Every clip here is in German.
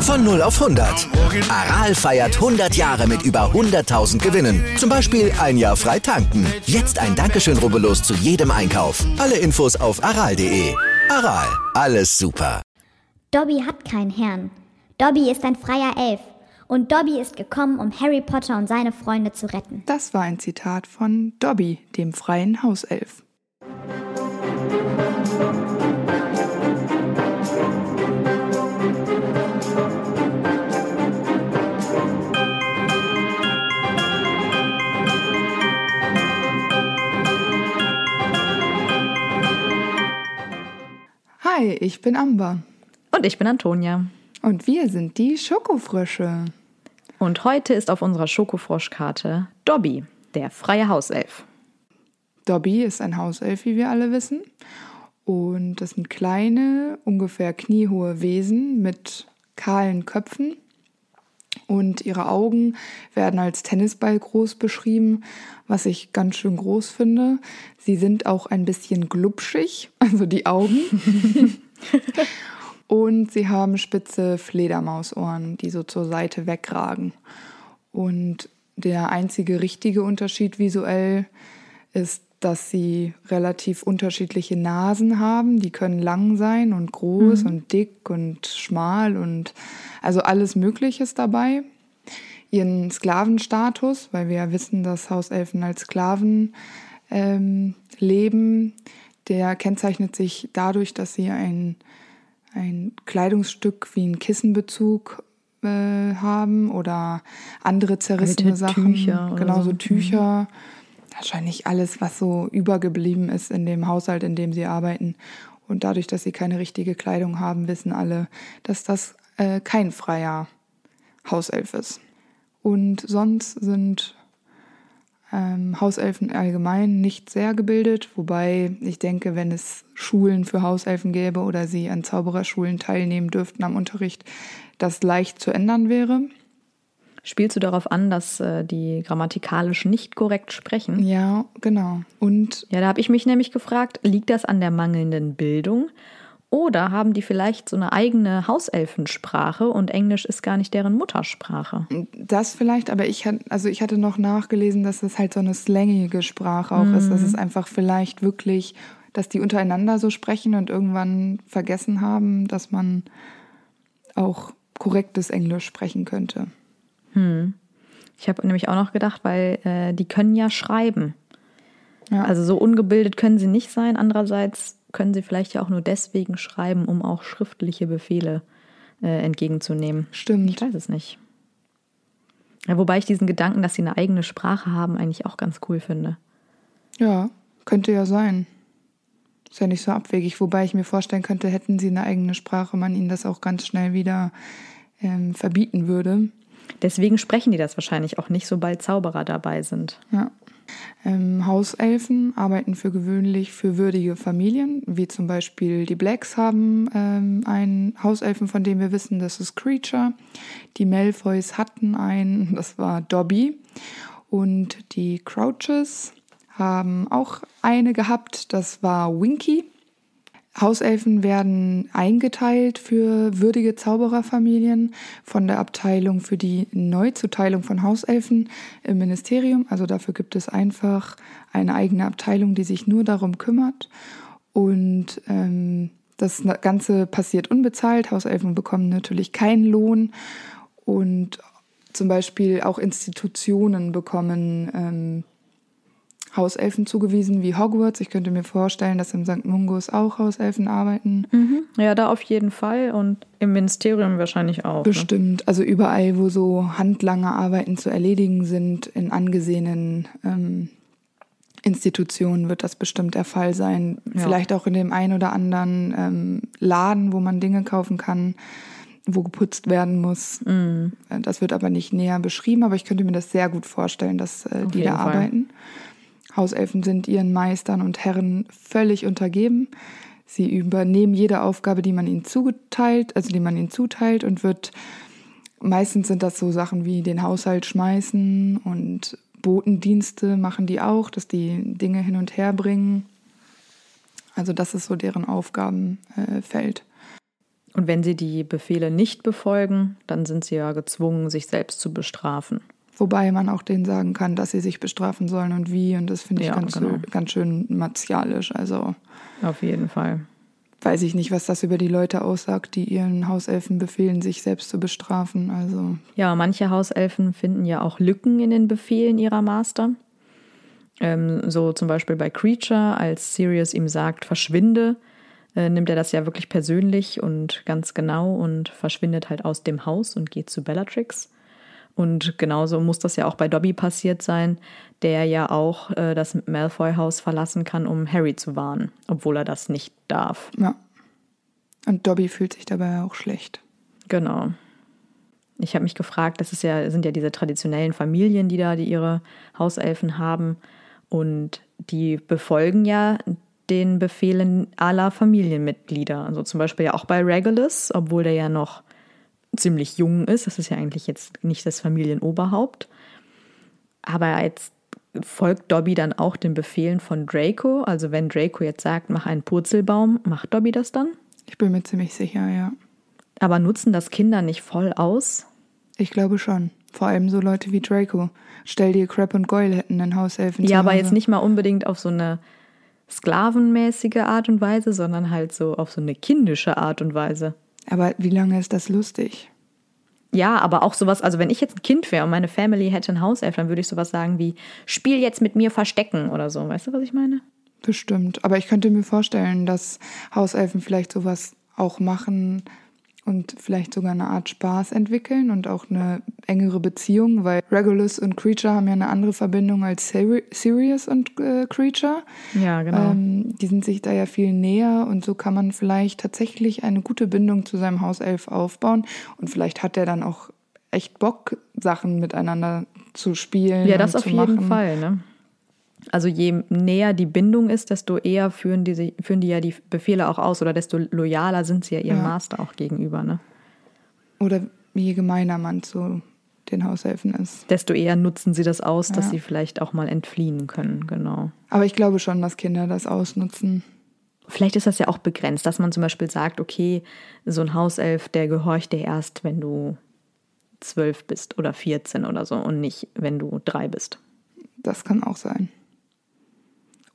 Von 0 auf 100. Aral feiert 100 Jahre mit über 100.000 Gewinnen. Zum Beispiel ein Jahr frei tanken. Jetzt ein Dankeschön, rubbellos zu jedem Einkauf. Alle Infos auf aral.de. Aral, alles super. Dobby hat keinen Herrn. Dobby ist ein freier Elf. Und Dobby ist gekommen, um Harry Potter und seine Freunde zu retten. Das war ein Zitat von Dobby, dem freien Hauself. Hi, ich bin Amber. Und ich bin Antonia. Und wir sind die Schokofrösche. Und heute ist auf unserer Schokofroschkarte Dobby, der freie Hauself. Dobby ist ein Hauself, wie wir alle wissen. Und das sind kleine, ungefähr kniehohe Wesen mit kahlen Köpfen. Und ihre Augen werden als Tennisball groß beschrieben, was ich ganz schön groß finde. Sie sind auch ein bisschen glubschig, also die Augen. Und sie haben spitze Fledermausohren, die so zur Seite wegragen. Und der einzige richtige Unterschied visuell ist, dass sie relativ unterschiedliche Nasen haben. Die können lang sein und groß mhm. und dick und schmal und also alles Mögliche ist dabei. Ihren Sklavenstatus, weil wir ja wissen, dass Hauselfen als Sklaven ähm, leben, der kennzeichnet sich dadurch, dass sie ein ein Kleidungsstück wie ein Kissenbezug äh, haben oder andere zerrissene Alte Sachen. Tücher genau, so Tücher. Mhm. Wahrscheinlich alles, was so übergeblieben ist in dem Haushalt, in dem sie arbeiten. Und dadurch, dass sie keine richtige Kleidung haben, wissen alle, dass das äh, kein freier Hauself ist. Und sonst sind ähm, Hauselfen allgemein nicht sehr gebildet, wobei ich denke, wenn es Schulen für Hauselfen gäbe oder sie an Zaubererschulen teilnehmen dürften am Unterricht, das leicht zu ändern wäre. Spielst du darauf an, dass äh, die grammatikalisch nicht korrekt sprechen? Ja, genau. Und ja, da habe ich mich nämlich gefragt, liegt das an der mangelnden Bildung oder haben die vielleicht so eine eigene Hauselfensprache und Englisch ist gar nicht deren Muttersprache? Das vielleicht, aber ich hatte, also ich hatte noch nachgelesen, dass es halt so eine slangige Sprache auch mhm. ist. Dass es einfach vielleicht wirklich, dass die untereinander so sprechen und irgendwann vergessen haben, dass man auch korrektes Englisch sprechen könnte. Hm. Ich habe nämlich auch noch gedacht, weil äh, die können ja schreiben. Ja. Also so ungebildet können sie nicht sein. Andererseits können sie vielleicht ja auch nur deswegen schreiben, um auch schriftliche Befehle äh, entgegenzunehmen. Stimmt. Ich weiß es nicht. Ja, wobei ich diesen Gedanken, dass sie eine eigene Sprache haben, eigentlich auch ganz cool finde. Ja, könnte ja sein. Ist ja nicht so abwegig. Wobei ich mir vorstellen könnte, hätten sie eine eigene Sprache, man ihnen das auch ganz schnell wieder ähm, verbieten würde. Deswegen sprechen die das wahrscheinlich auch nicht, sobald Zauberer dabei sind. Ja. Ähm, Hauselfen arbeiten für gewöhnlich für würdige Familien, wie zum Beispiel die Blacks haben ähm, einen Hauselfen, von dem wir wissen, das ist Creature. Die Malfoys hatten einen, das war Dobby. Und die Crouches haben auch eine gehabt, das war Winky. Hauselfen werden eingeteilt für würdige Zaubererfamilien von der Abteilung für die Neuzuteilung von Hauselfen im Ministerium. Also dafür gibt es einfach eine eigene Abteilung, die sich nur darum kümmert. Und ähm, das Ganze passiert unbezahlt. Hauselfen bekommen natürlich keinen Lohn. Und zum Beispiel auch Institutionen bekommen ähm, Hauselfen zugewiesen wie Hogwarts. Ich könnte mir vorstellen, dass im St. Mungus auch Hauselfen arbeiten. Mhm. Ja, da auf jeden Fall und im Ministerium wahrscheinlich auch. Ne? Bestimmt. Ne? Also überall, wo so handlange Arbeiten zu erledigen sind, in angesehenen ähm, Institutionen wird das bestimmt der Fall sein. Ja. Vielleicht auch in dem einen oder anderen ähm, Laden, wo man Dinge kaufen kann wo geputzt werden muss. Mm. Das wird aber nicht näher beschrieben, aber ich könnte mir das sehr gut vorstellen, dass äh, die da Fall. arbeiten. Hauselfen sind ihren Meistern und Herren völlig untergeben. Sie übernehmen jede Aufgabe, die man ihnen zuteilt, also die man ihnen zuteilt und wird meistens sind das so Sachen wie den Haushalt schmeißen und Botendienste machen die auch, dass die Dinge hin und her bringen. Also das ist so deren Aufgabenfeld. Und wenn sie die Befehle nicht befolgen, dann sind sie ja gezwungen, sich selbst zu bestrafen. Wobei man auch denen sagen kann, dass sie sich bestrafen sollen und wie. Und das finde ich ja, ganz, genau. ganz schön martialisch. Also auf jeden Fall. Weiß ich nicht, was das über die Leute aussagt, die ihren Hauselfen befehlen, sich selbst zu bestrafen. Also ja, manche Hauselfen finden ja auch Lücken in den Befehlen ihrer Master. Ähm, so zum Beispiel bei Creature, als Sirius ihm sagt, verschwinde, äh, nimmt er das ja wirklich persönlich und ganz genau und verschwindet halt aus dem Haus und geht zu Bellatrix. Und genauso muss das ja auch bei Dobby passiert sein, der ja auch äh, das Malfoy-Haus verlassen kann, um Harry zu warnen, obwohl er das nicht darf. Ja. Und Dobby fühlt sich dabei auch schlecht. Genau. Ich habe mich gefragt, das ist ja, sind ja diese traditionellen Familien, die da die ihre Hauselfen haben. Und die befolgen ja den Befehlen aller Familienmitglieder. Also zum Beispiel ja auch bei Regulus, obwohl der ja noch ziemlich jung ist. Das ist ja eigentlich jetzt nicht das Familienoberhaupt. Aber jetzt folgt Dobby dann auch den Befehlen von Draco. Also wenn Draco jetzt sagt, mach einen Purzelbaum, macht Dobby das dann? Ich bin mir ziemlich sicher, ja. Aber nutzen das Kinder nicht voll aus? Ich glaube schon. Vor allem so Leute wie Draco. Stell dir, Crab und Goyle hätten einen Hauselfen. Ja, aber jetzt nicht mal unbedingt auf so eine sklavenmäßige Art und Weise, sondern halt so auf so eine kindische Art und Weise. Aber wie lange ist das lustig? Ja, aber auch sowas, also wenn ich jetzt ein Kind wäre und meine Family hätte ein Hauself, dann würde ich sowas sagen wie, spiel jetzt mit mir Verstecken oder so. Weißt du, was ich meine? Bestimmt. Aber ich könnte mir vorstellen, dass Hauselfen vielleicht sowas auch machen, und vielleicht sogar eine Art Spaß entwickeln und auch eine engere Beziehung, weil Regulus und Creature haben ja eine andere Verbindung als Sirius und äh, Creature. Ja, genau. Ähm, die sind sich da ja viel näher und so kann man vielleicht tatsächlich eine gute Bindung zu seinem Hauself aufbauen und vielleicht hat er dann auch echt Bock, Sachen miteinander zu spielen. Ja, das auf jeden Fall, ne? Also je näher die Bindung ist, desto eher führen die, führen die ja die Befehle auch aus oder desto loyaler sind sie ja ihrem ja. Master auch gegenüber. Ne? Oder je gemeiner man zu den Haushelfen ist. Desto eher nutzen sie das aus, dass ja. sie vielleicht auch mal entfliehen können, genau. Aber ich glaube schon, dass Kinder das ausnutzen. Vielleicht ist das ja auch begrenzt, dass man zum Beispiel sagt, okay, so ein Hauself, der gehorcht dir erst, wenn du zwölf bist oder 14 oder so und nicht, wenn du drei bist. Das kann auch sein.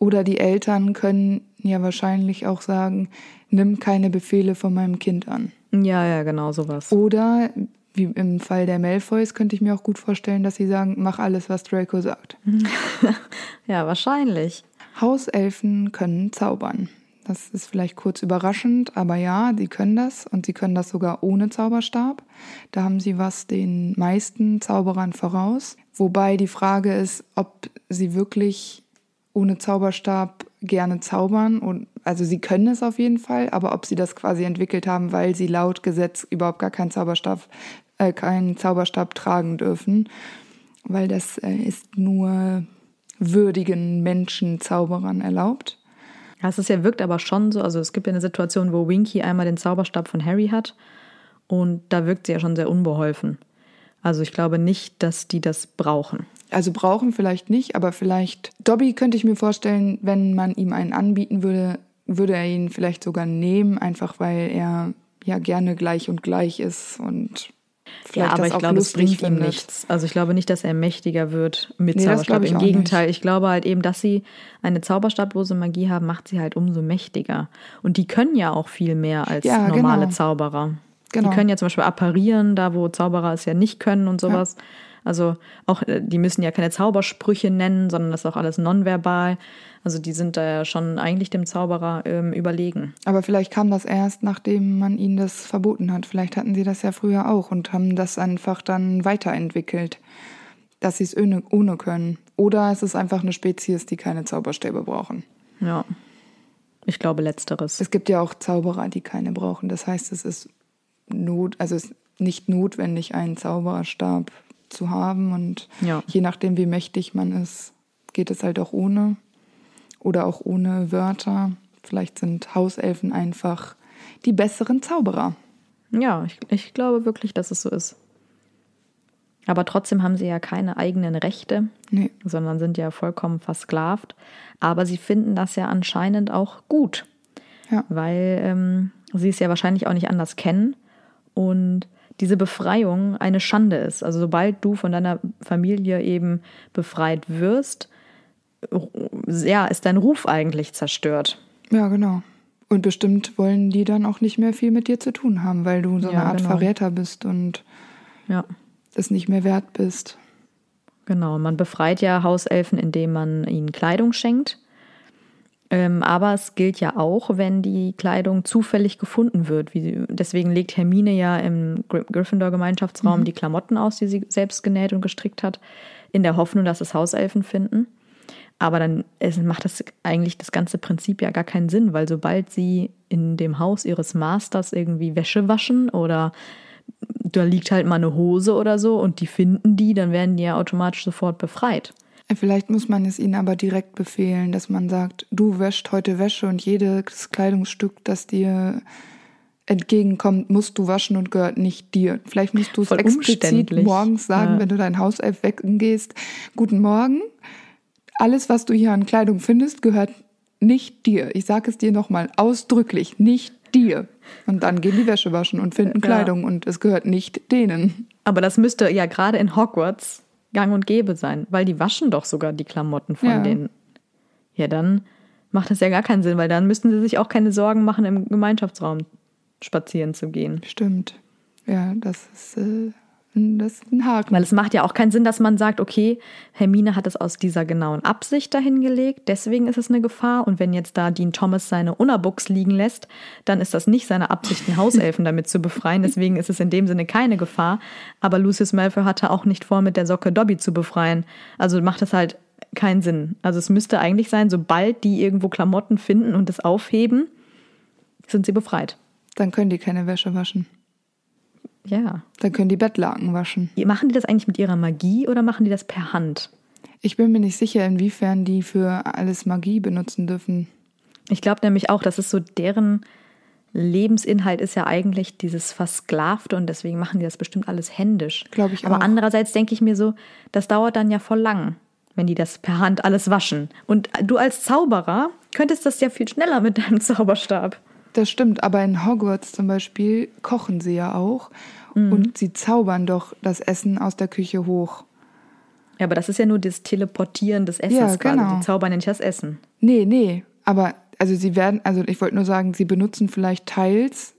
Oder die Eltern können ja wahrscheinlich auch sagen, nimm keine Befehle von meinem Kind an. Ja, ja, genau sowas. Oder wie im Fall der Malfoys könnte ich mir auch gut vorstellen, dass sie sagen, mach alles, was Draco sagt. ja, wahrscheinlich. Hauselfen können zaubern. Das ist vielleicht kurz überraschend, aber ja, sie können das und sie können das sogar ohne Zauberstab. Da haben sie was den meisten Zauberern voraus. Wobei die Frage ist, ob sie wirklich ohne Zauberstab gerne zaubern. Und, also sie können es auf jeden Fall, aber ob sie das quasi entwickelt haben, weil sie laut Gesetz überhaupt gar keinen Zauberstab, äh, keinen Zauberstab tragen dürfen, weil das äh, ist nur würdigen Menschen Zauberern erlaubt. Ja, es ja wirkt aber schon so, also es gibt ja eine Situation, wo Winky einmal den Zauberstab von Harry hat und da wirkt sie ja schon sehr unbeholfen. Also ich glaube nicht, dass die das brauchen. Also brauchen vielleicht nicht, aber vielleicht. Dobby könnte ich mir vorstellen, wenn man ihm einen anbieten würde, würde er ihn vielleicht sogar nehmen, einfach weil er ja gerne gleich und gleich ist und ja, aber ich glaube, es bringt ihm nichts. Also ich glaube nicht, dass er mächtiger wird mit nee, Zauberstab. Im Gegenteil, nicht. ich glaube halt eben, dass sie eine zauberstablose Magie haben, macht sie halt umso mächtiger. Und die können ja auch viel mehr als ja, normale genau. Zauberer. Genau. Die können ja zum Beispiel apparieren, da wo Zauberer es ja nicht können und sowas. Ja. Also auch, äh, die müssen ja keine Zaubersprüche nennen, sondern das ist auch alles nonverbal. Also die sind da ja schon eigentlich dem Zauberer ähm, überlegen. Aber vielleicht kam das erst, nachdem man ihnen das verboten hat. Vielleicht hatten sie das ja früher auch und haben das einfach dann weiterentwickelt, dass sie es ohne, ohne können. Oder es ist einfach eine Spezies, die keine Zauberstäbe brauchen. Ja. Ich glaube letzteres. Es gibt ja auch Zauberer, die keine brauchen. Das heißt, es ist not, also es ist nicht notwendig, einen Zauberstab zu haben. Und ja. je nachdem, wie mächtig man ist, geht es halt auch ohne. Oder auch ohne Wörter. Vielleicht sind Hauselfen einfach die besseren Zauberer. Ja, ich, ich glaube wirklich, dass es so ist. Aber trotzdem haben sie ja keine eigenen Rechte, Nee. sondern sind ja vollkommen versklavt. Aber sie finden das ja anscheinend auch gut, Ja. weil ähm, sie es ja wahrscheinlich auch nicht anders kennen und diese Befreiung eine Schande ist. Also sobald du von deiner Familie eben befreit wirst, ja, ist dein Ruf eigentlich zerstört. Ja, genau. Und bestimmt wollen die dann auch nicht mehr viel mit dir zu tun haben, weil du so Ja, eine Art genau. Verräter bist und Ja. es nicht mehr wert bist. Genau, man befreit ja Hauselfen, indem man ihnen Kleidung schenkt. Ähm, aber es gilt ja auch, wenn die Kleidung zufällig gefunden wird. Wie, deswegen legt Hermine ja im Gry- Gryffindor-Gemeinschaftsraum die Klamotten aus, die sie selbst genäht und gestrickt hat, in der Hoffnung, dass es Hauselfen finden. Aber dann es macht das eigentlich das ganze Prinzip ja gar keinen Sinn, weil sobald sie in dem Haus ihres Masters irgendwie Wäsche waschen oder da liegt halt mal eine Hose oder so und die finden die, dann werden die ja automatisch sofort befreit. Vielleicht muss man es ihnen aber direkt befehlen, dass man sagt, du wäscht heute Wäsche und jedes Kleidungsstück, das dir entgegenkommt, musst du waschen und gehört nicht dir. Vielleicht musst du es explizit morgens sagen, Ja. wenn du dein Hauself weggehst. Guten Morgen. Alles, was du hier an Kleidung findest, gehört nicht dir. Ich sage es dir nochmal ausdrücklich, nicht dir. Und dann gehen die Wäsche waschen und finden Ja. Kleidung und es gehört nicht denen. Aber das müsste ja gerade in Hogwarts gang und gäbe sein, weil die waschen doch sogar die Klamotten von Ja. denen. Ja, dann macht das ja gar keinen Sinn, weil dann müssten sie sich auch keine Sorgen machen, im Gemeinschaftsraum spazieren zu gehen. Stimmt. Ja, das ist, äh, das ist ein Haken. Weil es macht ja auch keinen Sinn, dass man sagt, okay, Hermine hat es aus dieser genauen Absicht dahingelegt, deswegen ist es eine Gefahr. Und wenn jetzt da Dean Thomas seine Unabuchs liegen lässt, dann ist das nicht seine Absicht, einen Hauselfen damit zu befreien. Deswegen ist es in dem Sinne keine Gefahr. Aber Lucius Malfoy hatte auch nicht vor, mit der Socke Dobby zu befreien. Also macht das halt keinen Sinn. Also es müsste eigentlich sein, sobald die irgendwo Klamotten finden und es aufheben, sind sie befreit. Dann können die keine Wäsche waschen. Ja. Dann können die Bettlaken waschen. Machen die das eigentlich mit ihrer Magie oder machen die das per Hand? Ich bin mir nicht sicher, inwiefern die für alles Magie benutzen dürfen. Ich glaube nämlich auch, dass es so deren Lebensinhalt ist ja eigentlich dieses Versklavte und deswegen machen die das bestimmt alles händisch. Glaub ich Aber auch. andererseits denke ich mir so, das dauert dann ja voll lang, wenn die das per Hand alles waschen. Und du als Zauberer könntest das ja viel schneller mit deinem Zauberstab. Das stimmt, aber in Hogwarts zum Beispiel kochen sie ja auch. Mhm. Und sie zaubern doch das Essen aus der Küche hoch. Ja, aber das ist ja nur das Teleportieren des Essens Ja, quasi. genau. Die zaubern ja nicht das Essen. Nee, nee. Aber also sie werden, also ich wollte nur sagen, sie benutzen vielleicht teils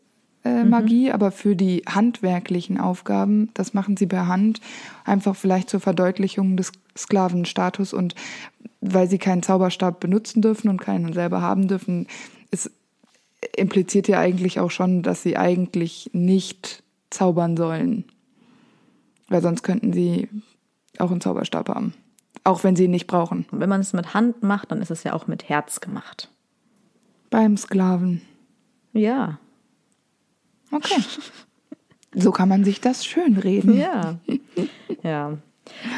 äh, Magie, aber für die handwerklichen Aufgaben, das machen sie per Hand, einfach vielleicht zur Verdeutlichung des Sklavenstatus und weil sie keinen Zauberstab benutzen dürfen und keinen selber haben dürfen, es impliziert ja eigentlich auch schon, dass sie eigentlich nicht zaubern sollen. Weil sonst könnten sie auch einen Zauberstab haben. Auch wenn sie ihn nicht brauchen. Und wenn man es mit Hand macht, dann ist es ja auch mit Herz gemacht. Beim Sklaven. Ja. Okay. So kann man sich das schön reden. Ja. ja.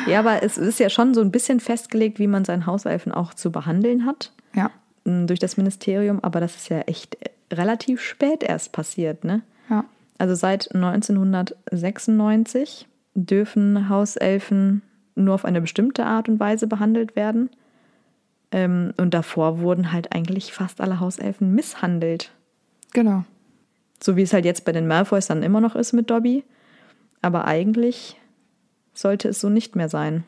Ja, aber es ist ja schon so ein bisschen festgelegt, wie man seinen Hauselfen auch zu behandeln hat Ja. durch das Ministerium, aber das ist ja echt relativ spät erst passiert, ne? Ja. Also seit 1996 dürfen Hauselfen nur auf eine bestimmte Art und Weise behandelt werden. Ähm, und davor wurden halt eigentlich fast alle Hauselfen misshandelt. Genau. So wie es halt jetzt bei den Malfoys dann immer noch ist mit Dobby. Aber eigentlich sollte es so nicht mehr sein.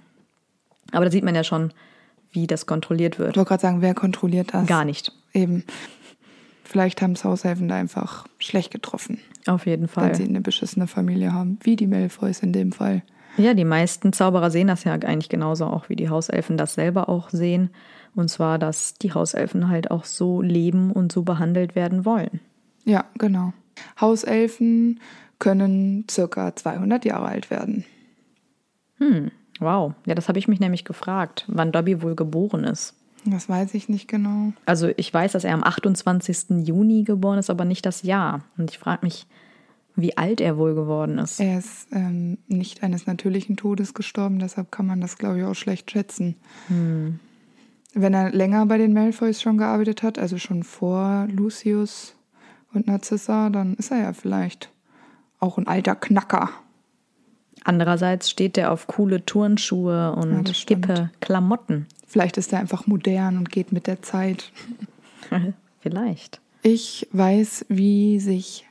Aber da sieht man ja schon, wie das kontrolliert Ich wird. wollte gerade sagen, wer kontrolliert das? Gar nicht. Eben. Vielleicht haben es Haushelfen da einfach schlecht getroffen, Auf jeden wenn Fall. sie eine beschissene Familie haben. Wie die Malfoys in dem Fall. Ja, die meisten Zauberer sehen das ja eigentlich genauso auch, wie die Hauselfen das selber auch sehen. Und zwar, dass die Hauselfen halt auch so leben und so behandelt werden wollen. Ja, genau. Hauselfen können circa 200 Jahre alt werden. Wow. Ja, das habe ich mich nämlich gefragt, wann Dobby wohl geboren ist. Das weiß ich nicht genau. Also ich weiß, dass er am 28. Juni geboren ist, aber nicht das Jahr. Und ich frage mich, wie alt er wohl geworden ist. Er ist ähm, nicht eines natürlichen Todes gestorben, deshalb kann man das, glaube ich, auch schlecht schätzen. Wenn er länger bei den Malfoys schon gearbeitet hat, also schon vor Lucius und Narcissa, dann ist er ja vielleicht auch ein alter Knacker. Andererseits steht er auf coole Turnschuhe und hippe Klamotten. Vielleicht ist er einfach modern und geht mit der Zeit. Vielleicht. Ich weiß, wie sich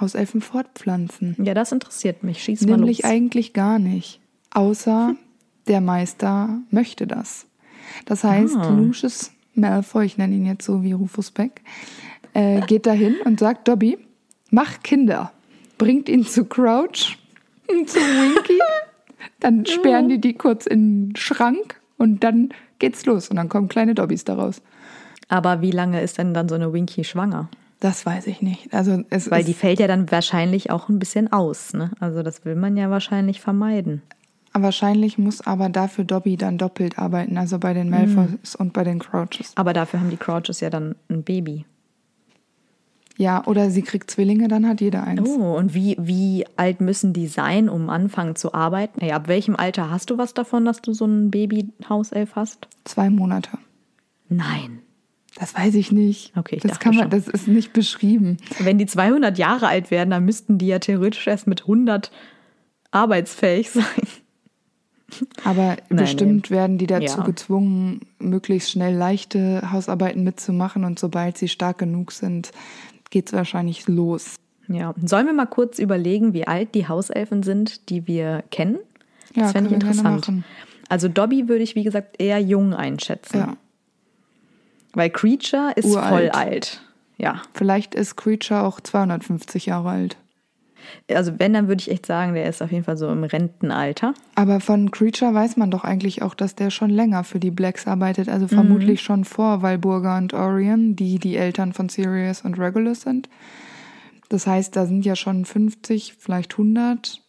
Hauselfen fortpflanzen. Ja, das interessiert mich. Schieß mal Nämlich eigentlich gar nicht. Außer der Meister möchte das. Das heißt, Ah. Lucius Malfoy, ich nenne ihn jetzt so wie Rufus Beck, äh, geht dahin und sagt, Dobby, mach Kinder. Bringt ihn zu Crouch zu Winky. Dann sperren die die kurz in den Schrank und dann geht's los. Und dann kommen kleine Dobbys daraus. Aber wie lange ist denn dann so eine Winky schwanger? Das weiß ich nicht. Also es Weil die fällt ja dann wahrscheinlich auch ein bisschen aus. Ne? Also das will man ja wahrscheinlich vermeiden. wahrscheinlich muss aber dafür Dobby dann doppelt arbeiten. Also bei den Malfoys und bei den Crouches. Aber dafür haben die Crouches ja dann ein Baby. Ja, oder sie kriegt Zwillinge, dann hat jeder eins. Oh, und wie, wie alt müssen die sein, um anfangen zu arbeiten? Ja, ab welchem Alter hast du was davon, dass du so ein Baby-Hauself hast? Zwei Monate. Nein. Das weiß ich nicht. Okay, ich das kann man, schon. das ist nicht beschrieben. Wenn die 200 Jahre alt werden, dann müssten die ja theoretisch erst mit 100 arbeitsfähig sein. Aber bestimmt werden die dazu Ja. gezwungen, möglichst schnell leichte Hausarbeiten mitzumachen und sobald sie stark genug sind, geht's wahrscheinlich los. Ja, sollen wir mal kurz überlegen, wie alt die Hauselfen sind, die wir kennen? Ja, Das fände ich interessant. Also Dobby würde ich, wie gesagt, eher jung einschätzen. Ja. Weil Creature ist Uralt. voll alt. Ja. Vielleicht ist Creature auch 250 Jahre alt. Also wenn, dann würde ich echt sagen, der ist auf jeden Fall so im Rentenalter. Aber von Creature weiß man doch eigentlich auch, dass der schon länger für die Blacks arbeitet. Also vermutlich schon vor Walburga und Orion, die die Eltern von Sirius und Regulus sind. Das heißt, da sind ja schon 50, vielleicht 100.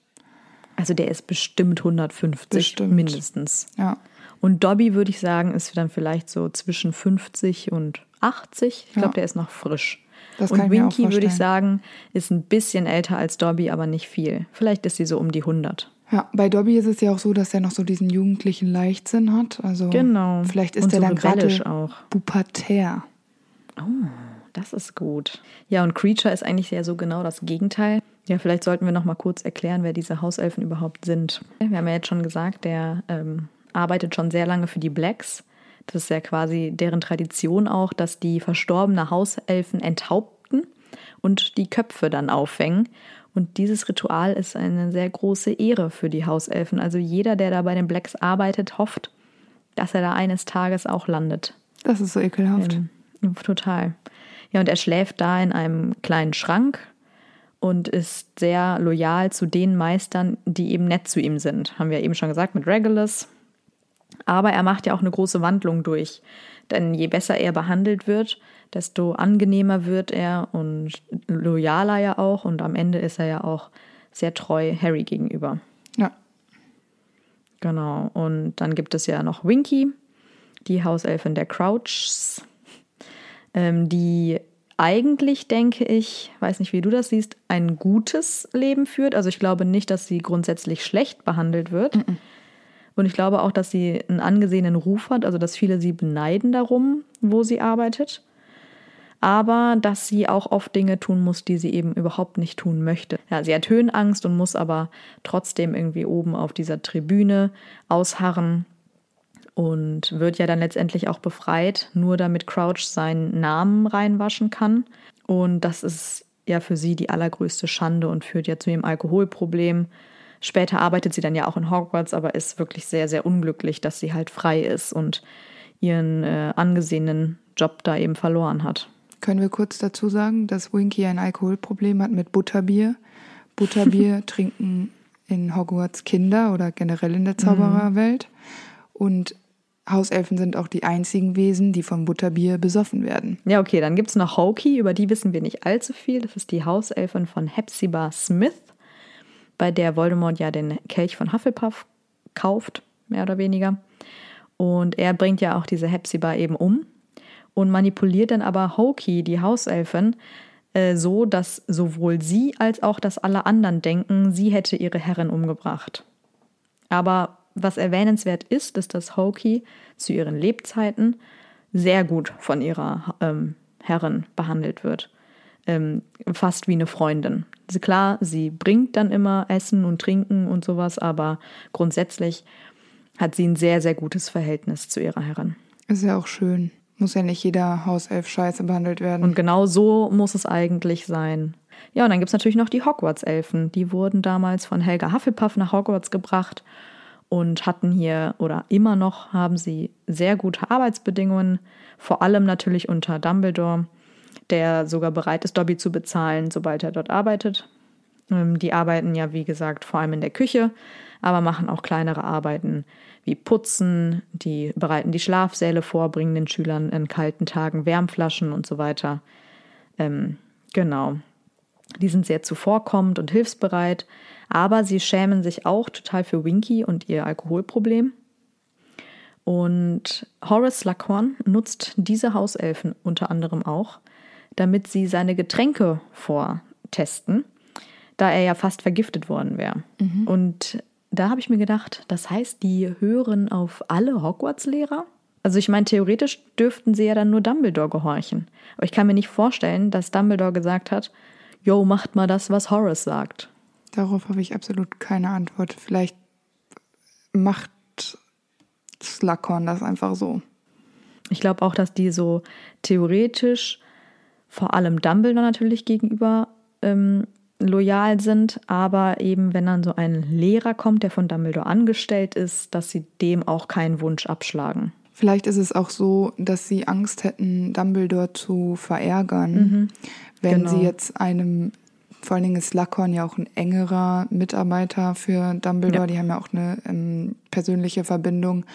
Also der ist bestimmt 150 Bestimmt. mindestens. Ja, Und Dobby würde ich sagen, ist dann vielleicht so zwischen 50 und 80. Ich glaube, Ja. der ist noch frisch. Das und Winky würde ich sagen, ist ein bisschen älter als Dobby, aber nicht viel. Vielleicht ist sie so um die 100. ja. Bei Dobby ist es ja auch so, dass er noch so diesen jugendlichen Leichtsinn hat. Also Genau. vielleicht ist Und er so dann gerade auch. pubertär. Das ist gut. Ja, und Creature ist eigentlich ja so genau das Gegenteil. Ja, vielleicht sollten wir noch mal kurz erklären, wer diese Hauselfen überhaupt sind. Wir haben ja jetzt schon gesagt, der ähm, arbeitet schon sehr lange für die Blacks. Das ist ja quasi deren Tradition auch, dass die verstorbene Hauselfen enthaupten und die Köpfe dann aufhängen. Und dieses Ritual ist eine sehr große Ehre für die Hauselfen. Also jeder, der da bei den Blacks arbeitet, hofft, dass er da eines Tages auch landet. Das ist so ekelhaft. Ähm, total. Ja, und er schläft da in einem kleinen Schrank und ist sehr loyal zu den Meistern, die eben nett zu ihm sind. Haben wir eben schon gesagt mit Regulus. Aber er macht ja auch eine große Wandlung durch. Denn je besser er behandelt wird, desto angenehmer wird er und loyaler ja auch. Und am Ende ist er ja auch sehr treu Harry gegenüber. Ja. Genau. Und dann gibt es ja noch Winky, die Hauselfin der Crouchs, ähm, die eigentlich, denke ich, weiß nicht, wie du das siehst, ein gutes Leben führt. Also ich glaube nicht, dass sie grundsätzlich schlecht behandelt wird. Und ich glaube auch, dass sie einen angesehenen Ruf hat, also dass viele sie beneiden darum, wo sie arbeitet. Aber dass sie auch oft Dinge tun muss, die sie eben überhaupt nicht tun möchte. Ja, sie hat Höhenangst und muss aber trotzdem irgendwie oben auf dieser Tribüne ausharren und wird ja dann letztendlich auch befreit, nur damit Crouch seinen Namen reinwaschen kann. Und das ist ja für sie die allergrößte Schande und führt ja zu ihrem Alkoholproblem. Später arbeitet sie dann ja auch in Hogwarts, aber ist wirklich sehr, sehr unglücklich, dass sie halt frei ist und ihren äh, angesehenen Job da eben verloren hat. Können wir kurz dazu sagen, dass Winky ein Alkoholproblem hat mit Butterbier. Butterbier trinken in Hogwarts Kinder oder generell in der Zaubererwelt. Und Hauselfen sind auch die einzigen Wesen, die vom Butterbier besoffen werden. Ja, okay, dann gibt es noch Hokey, über die wissen wir nicht allzu viel. Das ist die Hauselfin von Hepzibah Smith, bei der Voldemort ja den Kelch von Hufflepuff kauft, mehr oder weniger. Und er bringt ja auch diese Hepzibah eben um und manipuliert dann aber Hokey, die Hauselfin, äh, so, dass sowohl sie als auch dass alle anderen denken, sie hätte ihre Herrin umgebracht. Aber was erwähnenswert ist, ist, dass Hokey zu ihren Lebzeiten sehr gut von ihrer ähm, Herrin behandelt wird. Ähm, fast wie eine Freundin. Also klar, sie bringt dann immer Essen und Trinken und sowas, aber grundsätzlich hat sie ein sehr, sehr gutes Verhältnis zu ihrer Herrin. Ist ja auch schön. Muss ja nicht jeder Hauself scheiße behandelt werden. Und genau so muss es eigentlich sein. Ja, und dann gibt es natürlich noch die Hogwarts-Elfen. Die wurden damals von Helga Hufflepuff nach Hogwarts gebracht und hatten hier oder immer noch haben sie sehr gute Arbeitsbedingungen, vor allem natürlich unter Dumbledore, der sogar bereit ist, Dobby zu bezahlen, sobald er dort arbeitet. Ähm, die arbeiten ja, wie gesagt, vor allem in der Küche, aber machen auch kleinere Arbeiten wie Putzen, die bereiten die Schlafsäle vor, bringen den Schülern in kalten Tagen Wärmflaschen und so weiter. Ähm, genau. Die sind sehr zuvorkommend und hilfsbereit, aber sie schämen sich auch total für Winky und ihr Alkoholproblem. Und Horace Slughorn nutzt diese Hauselfen unter anderem auch, damit sie seine Getränke vortesten, da er ja fast vergiftet worden wäre. Mhm. Und da habe ich mir gedacht, das heißt, die hören auf alle Hogwarts-Lehrer? Also ich meine, theoretisch dürften sie ja dann nur Dumbledore gehorchen. Aber ich kann mir nicht vorstellen, dass Dumbledore gesagt hat, yo, macht mal das, was Horace sagt. Darauf habe ich absolut keine Antwort. Vielleicht macht Slughorn das einfach so. Ich glaube auch, dass die so theoretisch vor allem Dumbledore natürlich gegenüber ähm, loyal sind, aber eben wenn dann so ein Lehrer kommt, der von Dumbledore angestellt ist, dass sie dem auch keinen Wunsch abschlagen. Vielleicht ist es auch so, dass sie Angst hätten, Dumbledore zu verärgern, mhm. wenn genau. sie jetzt einem, vor allen Dingen ist Lackhorn ja auch ein engerer Mitarbeiter für Dumbledore, ja. die haben ja auch eine ähm, persönliche Verbindung.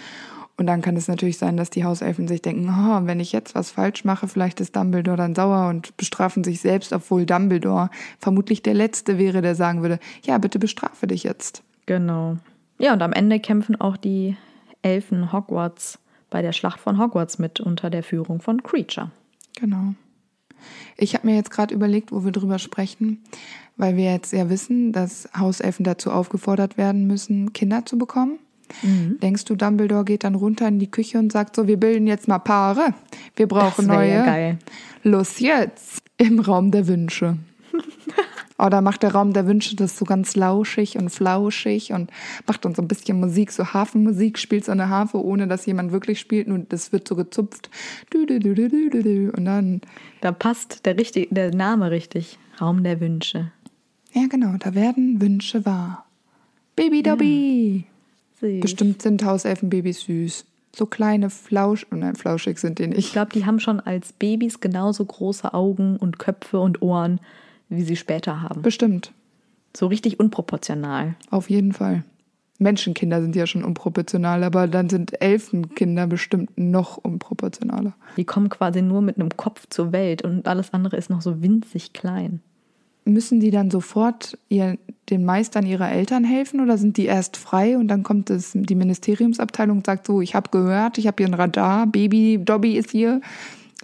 Und dann kann es natürlich sein, dass die Hauselfen sich denken, oh, wenn ich jetzt was falsch mache, vielleicht ist Dumbledore dann sauer und bestrafen sich selbst, obwohl Dumbledore vermutlich der Letzte wäre, der sagen würde, ja, bitte bestrafe dich jetzt. Genau. Ja, und am Ende kämpfen auch die Elfen Hogwarts bei der Schlacht von Hogwarts mit unter der Führung von Creature. Genau. Ich habe mir jetzt gerade überlegt, wo wir drüber sprechen, weil wir jetzt ja wissen, dass Hauselfen dazu aufgefordert werden müssen, Kinder zu bekommen. Mhm. Denkst du, Dumbledore geht dann runter in die Küche und sagt so, wir bilden jetzt mal Paare. Wir brauchen neue. Ja geil. Los jetzt im Raum der Wünsche. Oder macht der Raum der Wünsche das so ganz lauschig und flauschig und macht dann so ein bisschen Musik, so Hafenmusik, spielt so eine Harfe, ohne dass jemand wirklich spielt und das wird so gezupft. Und dann. Da passt der, richtig, der Name richtig. Raum der Wünsche. Ja, genau, da werden Wünsche wahr. Baby Dobby! Ja. Süß. Bestimmt sind Hauselfenbabys süß. So kleine Flausch, oh nein, flauschig sind die nicht. Ich glaube, die haben schon als Babys genauso große Augen und Köpfe und Ohren, wie sie später haben. Bestimmt. So richtig unproportional. Auf jeden Fall. Menschenkinder sind ja schon unproportional, aber dann sind Elfenkinder bestimmt noch unproportionaler. Die kommen quasi nur mit einem Kopf zur Welt und alles andere ist noch so winzig klein müssen die dann sofort ihr, den Meistern ihrer Eltern helfen oder sind die erst frei und dann kommt es, die Ministeriumsabteilung und sagt so, ich habe gehört, ich habe hier ein Radar, Baby Dobby ist hier.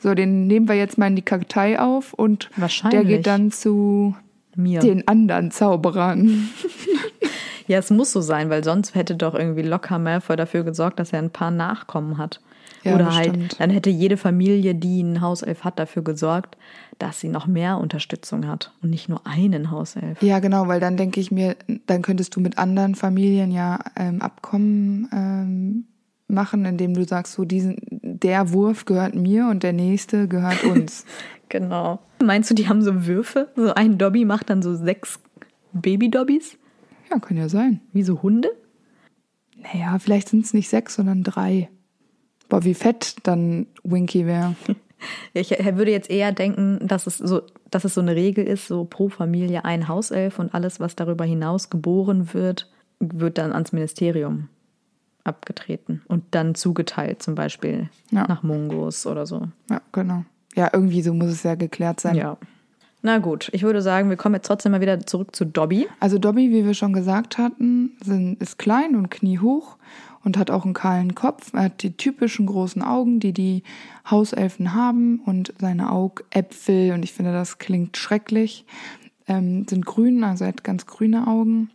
So, den nehmen wir jetzt mal in die Kartei auf und der geht dann zu Mir. den anderen Zauberern. ja, es muss so sein, weil sonst hätte doch irgendwie locker Malfoy dafür gesorgt, dass er ein paar Nachkommen hat. Ja, Oder halt, bestimmt. dann hätte jede Familie, die einen Hauself hat, dafür gesorgt, dass sie noch mehr Unterstützung hat und nicht nur einen Hauself. Ja, genau, weil dann denke ich mir, dann könntest du mit anderen Familien ja ähm, Abkommen ähm, machen, indem du sagst, so diesen, der Wurf gehört mir und der nächste gehört uns. genau. Meinst du, die haben so Würfe? So ein Dobby macht dann so sechs Baby-Dobbys? Ja, kann ja sein. Wie so Hunde? Naja, vielleicht sind es nicht sechs, sondern drei. Boah, wie fett dann Winky wäre. Ich würde jetzt eher denken, dass es so, dass es so eine Regel ist, so pro Familie ein Hauself und alles, was darüber hinaus geboren wird, wird dann ans Ministerium abgetreten und dann zugeteilt, zum Beispiel ja. nach Mungos oder so. Ja, genau. Ja, irgendwie so muss es ja geklärt sein. Ja. Na gut, ich würde sagen, wir kommen jetzt trotzdem mal wieder zurück zu Dobby. Also Dobby, wie wir schon gesagt hatten, sind, ist klein und kniehoch und hat auch einen kahlen Kopf. Er hat die typischen großen Augen, die die Hauselfen haben und seine Augäpfel, und ich finde, das klingt schrecklich, ähm, sind grün, also er hat ganz grüne Augen.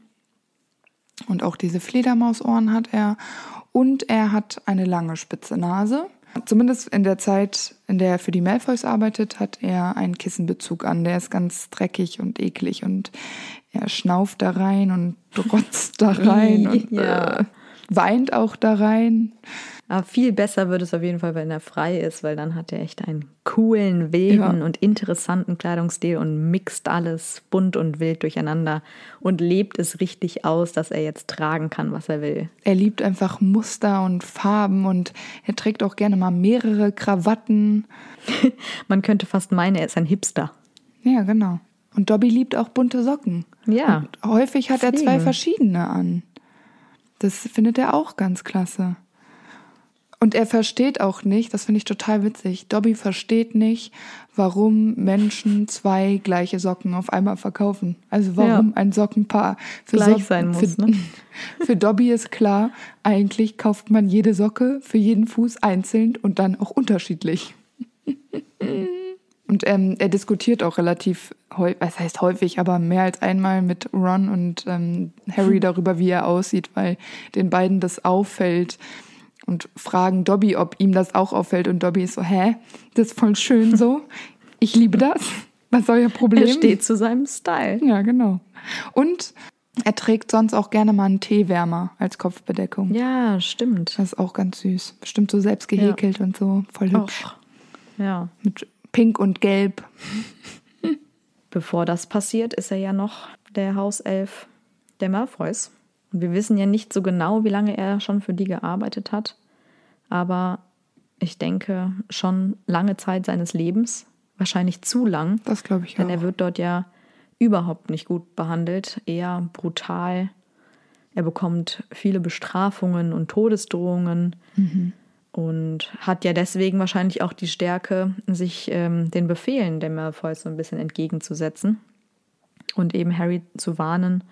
Und auch diese Fledermausohren hat er. Und er hat eine lange spitze Nase. Zumindest in der Zeit, in der er für die Malfoys arbeitet, hat er einen Kissenbezug an. Der ist ganz dreckig und eklig und er schnauft da rein und rotzt da rein und ja. äh, weint auch da rein. Aber viel besser wird es auf jeden Fall, wenn er frei ist, weil dann hat er echt einen coolen, wilden ja. und interessanten Kleidungsstil und mixt alles bunt und wild durcheinander und lebt es richtig aus, dass er jetzt tragen kann, was er will. Er liebt einfach Muster und Farben und er trägt auch gerne mal mehrere Krawatten. Man könnte fast meinen, er ist ein Hipster. Ja, genau. Und Dobby liebt auch bunte Socken. Ja. Und häufig hat Fliegen. er zwei verschiedene an. Das findet er auch ganz klasse. Und er versteht auch nicht, das finde ich total witzig, Dobby versteht nicht, warum Menschen zwei gleiche Socken auf einmal verkaufen. Also warum ja. ein Sockenpaar für gleich so sein muss. Für, ne? für Dobby ist klar, eigentlich kauft man jede Socke für jeden Fuß einzeln und dann auch unterschiedlich. Und ähm, er diskutiert auch relativ häufig, was heißt häufig, aber mehr als einmal mit Ron und ähm, Harry darüber, wie er aussieht, weil den beiden das auffällt und fragen Dobby, ob ihm das auch auffällt. Und Dobby ist so, hä? Das ist voll schön so. Ich liebe das. Was soll ihr Problem? Er steht zu seinem Style. Ja, genau. Und er trägt sonst auch gerne mal einen Teewärmer als Kopfbedeckung. Ja, stimmt. Das ist auch ganz süß. Bestimmt so selbst gehäkelt ja. und so. Voll hübsch. Och. Ja. Mit Pink und Gelb. Bevor das passiert, ist er ja noch der Hauself der Malfoys. Und wir wissen ja nicht so genau, wie lange er schon für die gearbeitet hat, aber ich denke schon lange Zeit seines Lebens, wahrscheinlich zu lang. Das glaube ich auch. Denn er wird dort ja überhaupt nicht gut behandelt, eher brutal. Er bekommt viele Bestrafungen und Todesdrohungen mhm. und hat ja deswegen wahrscheinlich auch die Stärke, sich ähm, den Befehlen der Malfoys so ein bisschen entgegenzusetzen und eben Harry zu warnen,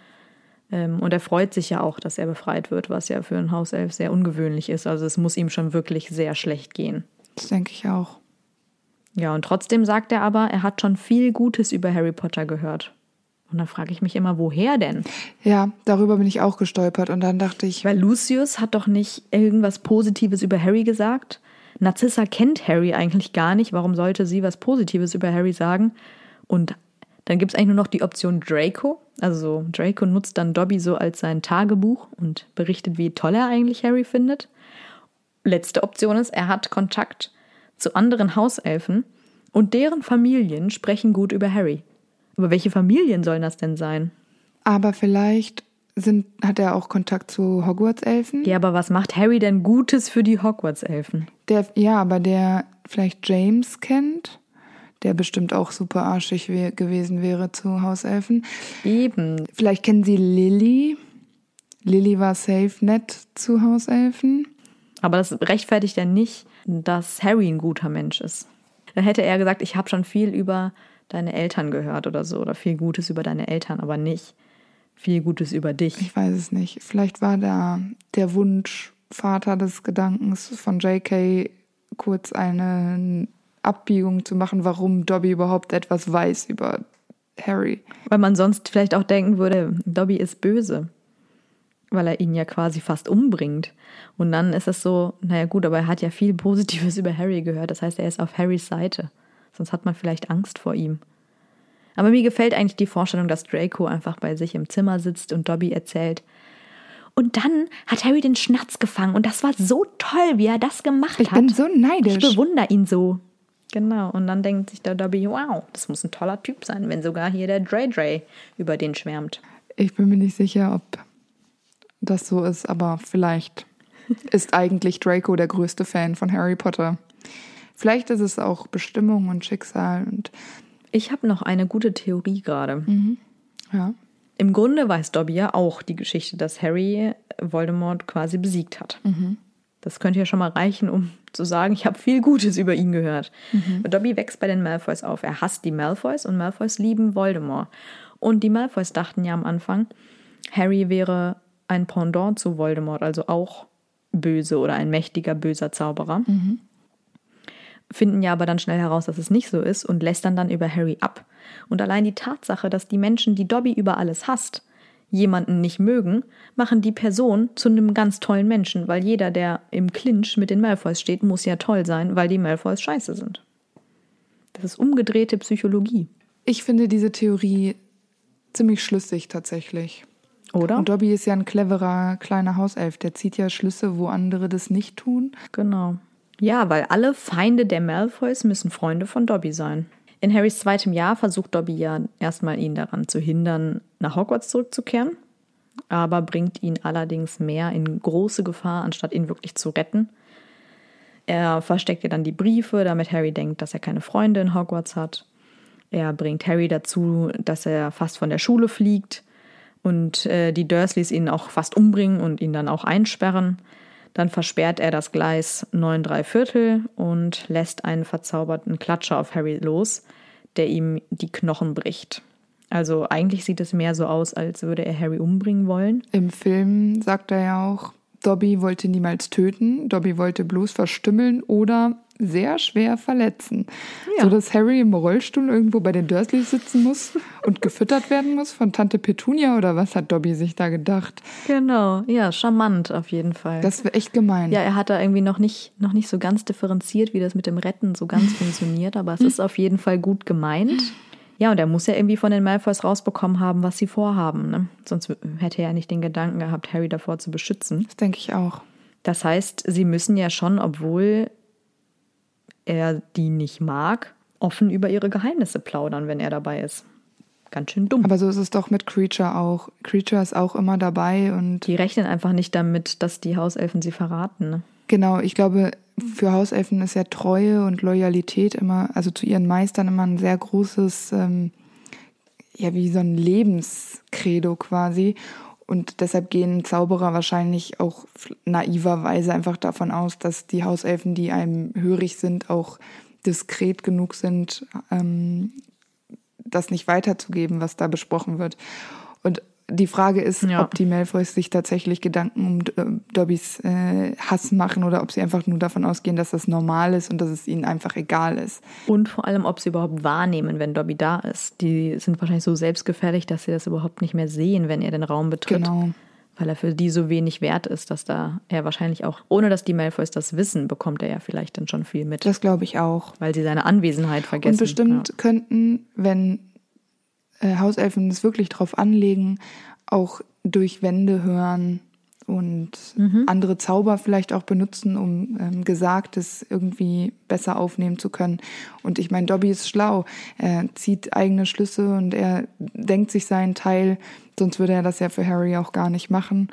und er freut sich ja auch, dass er befreit wird, was ja für einen Hauself sehr ungewöhnlich ist. Also es muss ihm schon wirklich sehr schlecht gehen. Das denke ich auch. Ja, und trotzdem sagt er aber, er hat schon viel Gutes über Harry Potter gehört. Und dann frage ich mich immer, woher denn? Ja, darüber bin ich auch gestolpert. Und dann dachte ich. Weil Lucius hat doch nicht irgendwas Positives über Harry gesagt. Narcissa kennt Harry eigentlich gar nicht. Warum sollte sie was Positives über Harry sagen? Und dann gibt es eigentlich nur noch die Option Draco. Also Draco nutzt dann Dobby so als sein Tagebuch und berichtet, wie toll er eigentlich Harry findet. Letzte Option ist, er hat Kontakt zu anderen Hauselfen und deren Familien sprechen gut über Harry. Aber welche Familien sollen das denn sein? Aber vielleicht sind, hat er auch Kontakt zu Hogwarts-Elfen. Ja, aber was macht Harry denn Gutes für die Hogwarts-Elfen? ja, aber der vielleicht James kennt der bestimmt auch super arschig wär, gewesen wäre zu Hauselfen. Eben. Vielleicht kennen Sie Lilly. Lilly war safe nett zu Hauselfen. Aber das rechtfertigt ja nicht, dass Harry ein guter Mensch ist. Dann hätte er gesagt, ich habe schon viel über deine Eltern gehört oder so, oder viel Gutes über deine Eltern, aber nicht viel Gutes über dich. Ich weiß es nicht. Vielleicht war da der Wunsch, Vater des Gedankens von JK kurz eine Abbiegung zu machen, warum Dobby überhaupt etwas weiß über Harry. Weil man sonst vielleicht auch denken würde, Dobby ist böse, weil er ihn ja quasi fast umbringt. Und dann ist es so, naja gut, aber er hat ja viel Positives über Harry gehört. Das heißt, er ist auf Harrys Seite. Sonst hat man vielleicht Angst vor ihm. Aber mir gefällt eigentlich die Vorstellung, dass Draco einfach bei sich im Zimmer sitzt und Dobby erzählt. Und dann hat Harry den Schnatz gefangen und das war so toll, wie er das gemacht ich hat. Ich bin so neidisch. Ich bewundere ihn so. Genau, und dann denkt sich der Dobby, wow, das muss ein toller Typ sein, wenn sogar hier der Dre Dre über den schwärmt. Ich bin mir nicht sicher, ob das so ist, aber vielleicht ist eigentlich Draco der größte Fan von Harry Potter. Vielleicht ist es auch Bestimmung und Schicksal. Und ich habe noch eine gute Theorie gerade. Mhm. Ja. Im Grunde weiß Dobby ja auch die Geschichte, dass Harry Voldemort quasi besiegt hat. Mhm. Das könnte ja schon mal reichen, um zu sagen, ich habe viel Gutes über ihn gehört. Mhm. Dobby wächst bei den Malfoys auf. Er hasst die Malfoys und Malfoys lieben Voldemort. Und die Malfoys dachten ja am Anfang, Harry wäre ein Pendant zu Voldemort, also auch böse oder ein mächtiger, böser Zauberer. Mhm. Finden ja aber dann schnell heraus, dass es nicht so ist und lästern dann über Harry ab. Und allein die Tatsache, dass die Menschen, die Dobby über alles hasst, jemanden nicht mögen, machen die Person zu einem ganz tollen Menschen, weil jeder, der im Clinch mit den Malfoys steht, muss ja toll sein, weil die Malfoys scheiße sind. Das ist umgedrehte Psychologie. Ich finde diese Theorie ziemlich schlüssig tatsächlich. Oder? Und Dobby ist ja ein cleverer kleiner Hauself. Der zieht ja Schlüsse, wo andere das nicht tun. Genau. Ja, weil alle Feinde der Malfoys müssen Freunde von Dobby sein. In Harrys zweitem Jahr versucht Dobby ja erstmal ihn daran zu hindern, nach Hogwarts zurückzukehren, aber bringt ihn allerdings mehr in große Gefahr, anstatt ihn wirklich zu retten. Er versteckt ja dann die Briefe, damit Harry denkt, dass er keine Freunde in Hogwarts hat. Er bringt Harry dazu, dass er fast von der Schule fliegt und äh, die Dursleys ihn auch fast umbringen und ihn dann auch einsperren. Dann versperrt er das Gleis 9 3 Viertel und lässt einen verzauberten Klatscher auf Harry los, der ihm die Knochen bricht. Also eigentlich sieht es mehr so aus, als würde er Harry umbringen wollen. Im Film sagt er ja auch, Dobby wollte niemals töten, Dobby wollte bloß verstümmeln oder sehr schwer verletzen. Ja. So dass Harry im Rollstuhl irgendwo bei den Dursleys sitzen muss und gefüttert werden muss von Tante Petunia oder was hat Dobby sich da gedacht? Genau, ja, charmant auf jeden Fall. Das wäre echt gemein. Ja, er hat da irgendwie noch nicht, noch nicht so ganz differenziert, wie das mit dem Retten so ganz funktioniert, aber es ist auf jeden Fall gut gemeint. Ja, und er muss ja irgendwie von den Malfoys rausbekommen haben, was sie vorhaben. Ne? Sonst hätte er ja nicht den Gedanken gehabt, Harry davor zu beschützen. Das denke ich auch. Das heißt, sie müssen ja schon, obwohl er die nicht mag, offen über ihre Geheimnisse plaudern, wenn er dabei ist. Ganz schön dumm. Aber so ist es doch mit Creature auch. Creature ist auch immer dabei und. Die rechnen einfach nicht damit, dass die Hauselfen sie verraten. Ne? Genau, ich glaube, für Hauselfen ist ja Treue und Loyalität immer, also zu ihren Meistern immer ein sehr großes, ähm, ja, wie so ein Lebenskredo quasi. Und deshalb gehen Zauberer wahrscheinlich auch naiverweise einfach davon aus, dass die Hauselfen, die einem hörig sind, auch diskret genug sind, ähm, das nicht weiterzugeben, was da besprochen wird. Und die Frage ist, ja. ob die Malfoys sich tatsächlich Gedanken um äh, Dobbys äh, Hass machen oder ob sie einfach nur davon ausgehen, dass das normal ist und dass es ihnen einfach egal ist. Und vor allem, ob sie überhaupt wahrnehmen, wenn Dobby da ist. Die sind wahrscheinlich so selbstgefährlich, dass sie das überhaupt nicht mehr sehen, wenn er den Raum betritt. Genau. Weil er für die so wenig wert ist, dass da er wahrscheinlich auch, ohne dass die Malfoys das wissen, bekommt er ja vielleicht dann schon viel mit. Das glaube ich auch. Weil sie seine Anwesenheit vergessen. Und bestimmt ja. könnten, wenn äh, Hauselfen es wirklich drauf anlegen, auch durch Wände hören und mhm. andere Zauber vielleicht auch benutzen, um ähm, Gesagtes irgendwie besser aufnehmen zu können. Und ich meine, Dobby ist schlau. Er zieht eigene Schlüsse und er denkt sich seinen Teil, sonst würde er das ja für Harry auch gar nicht machen.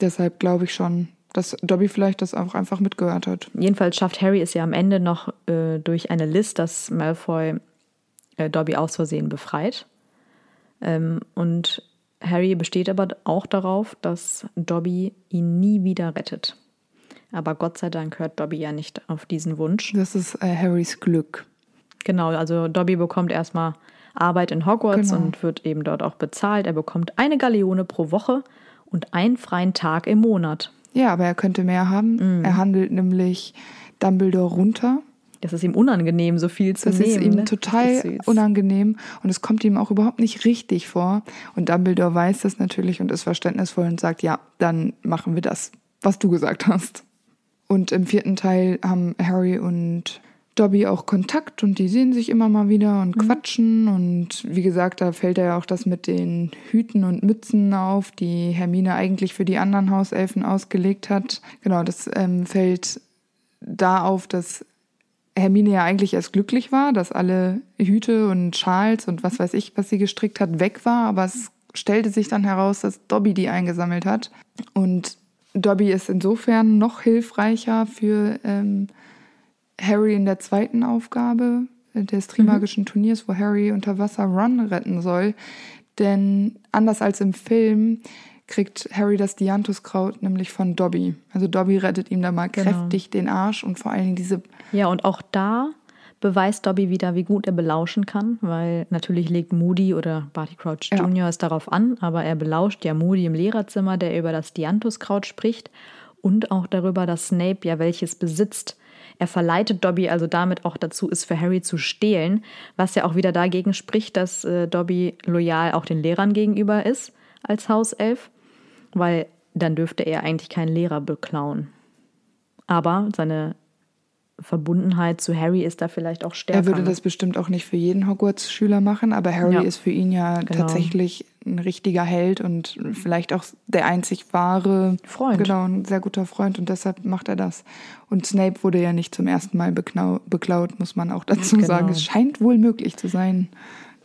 Deshalb glaube ich schon, dass Dobby vielleicht das auch einfach mitgehört hat. Jedenfalls schafft Harry es ja am Ende noch äh, durch eine List, dass Malfoy äh, Dobby aus Versehen befreit. Ähm, und Harry besteht aber auch darauf, dass Dobby ihn nie wieder rettet. Aber Gott sei Dank hört Dobby ja nicht auf diesen Wunsch. Das ist äh, Harrys Glück. Genau, also Dobby bekommt erstmal Arbeit in Hogwarts genau. und wird eben dort auch bezahlt. Er bekommt eine Galeone pro Woche und einen freien Tag im Monat. Ja, aber er könnte mehr haben. Mm. Er handelt nämlich Dumbledore runter das ist ihm unangenehm, so viel zu das nehmen. Das ist ihm ne? total ist unangenehm und es kommt ihm auch überhaupt nicht richtig vor. Und Dumbledore weiß das natürlich und ist verständnisvoll und sagt, ja, dann machen wir das, was du gesagt hast. Und im vierten Teil haben Harry und Dobby auch Kontakt und die sehen sich immer mal wieder und mhm. quatschen. Und wie gesagt, da fällt ja auch das mit den Hüten und Mützen auf, die Hermine eigentlich für die anderen Hauselfen ausgelegt hat. Genau, das ähm, fällt da auf, dass Hermine ja eigentlich erst glücklich war, dass alle Hüte und Schals und was weiß ich, was sie gestrickt hat, weg war. Aber es stellte sich dann heraus, dass Dobby die eingesammelt hat. Und Dobby ist insofern noch hilfreicher für ähm, Harry in der zweiten Aufgabe des Trimagischen mhm. Turniers, wo Harry unter Wasser Ron retten soll. Denn anders als im Film kriegt Harry das Dianthuskraut nämlich von Dobby. Also Dobby rettet ihm da mal genau. kräftig den Arsch und vor allen Dingen diese. Ja, und auch da beweist Dobby wieder, wie gut er belauschen kann, weil natürlich legt Moody oder Barty Crouch Jr. Ja. es darauf an, aber er belauscht ja Moody im Lehrerzimmer, der über das Dianthuskraut spricht und auch darüber, dass Snape ja welches besitzt. Er verleitet Dobby also damit auch dazu, es für Harry zu stehlen, was ja auch wieder dagegen spricht, dass äh, Dobby loyal auch den Lehrern gegenüber ist als Hauself, weil dann dürfte er eigentlich keinen Lehrer beklauen. Aber seine Verbundenheit zu Harry ist da vielleicht auch stärker. Er würde das bestimmt auch nicht für jeden Hogwarts-Schüler machen, aber Harry ja. ist für ihn ja genau. tatsächlich ein richtiger Held und vielleicht auch der einzig wahre Freund. Genau, ein sehr guter Freund und deshalb macht er das. Und Snape wurde ja nicht zum ersten Mal beklaut, muss man auch dazu genau. sagen. Es scheint wohl möglich zu sein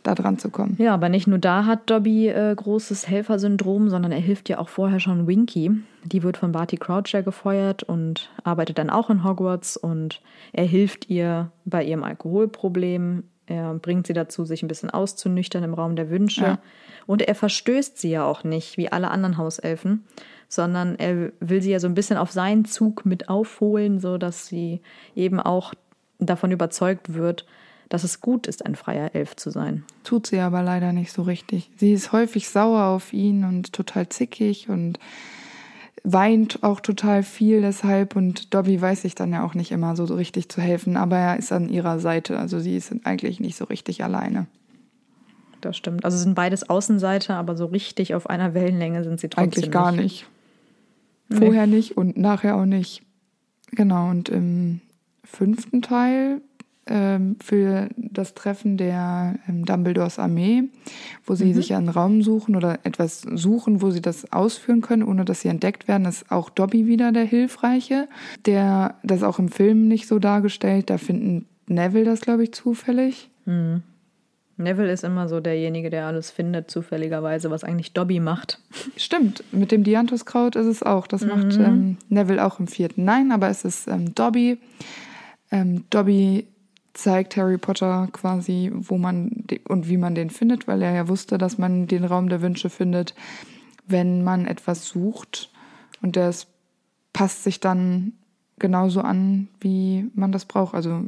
da dran zu kommen. Ja, aber nicht nur da hat Dobby äh, großes Helfersyndrom, sondern er hilft ja auch vorher schon Winky. Die wird von Barty Crouch ja gefeuert und arbeitet dann auch in Hogwarts und er hilft ihr bei ihrem Alkoholproblem. Er bringt sie dazu, sich ein bisschen auszunüchtern im Raum der Wünsche. Ja. Und er verstößt sie ja auch nicht, wie alle anderen Hauselfen, sondern er will sie ja so ein bisschen auf seinen Zug mit aufholen, sodass sie eben auch davon überzeugt wird, dass es gut ist, ein freier Elf zu sein. Tut sie aber leider nicht so richtig. Sie ist häufig sauer auf ihn und total zickig und weint auch total viel deshalb und Dobby weiß sich dann ja auch nicht immer so richtig zu helfen, aber er ist an ihrer Seite, also sie ist eigentlich nicht so richtig alleine. Das stimmt. Also sind beides Außenseiter, aber so richtig auf einer Wellenlänge sind sie trotzdem Eigentlich gar nicht. nicht. Vorher nee. nicht und nachher auch nicht. Genau, und im fünften Teil ähm, für das Treffen der ähm, Dumbledores Armee, wo sie mhm. sich einen Raum suchen oder etwas suchen, wo sie das ausführen können, ohne dass sie entdeckt werden, ist auch Dobby wieder der Hilfreiche. Der das auch im Film nicht so dargestellt. Da finden Neville das, glaube ich, zufällig. Mhm. Neville ist immer so derjenige, der alles findet, zufälligerweise, was eigentlich Dobby macht. Stimmt, mit dem Dianthuskraut ist es auch. Das mhm. macht ähm, Neville auch im vierten. Nein, aber es ist ähm, Dobby. Ähm, Dobby zeigt Harry Potter quasi, wo man und wie man den findet, weil er ja wusste, dass man den Raum der Wünsche findet, wenn man etwas sucht. Und das passt sich dann genauso an, wie man das braucht. Also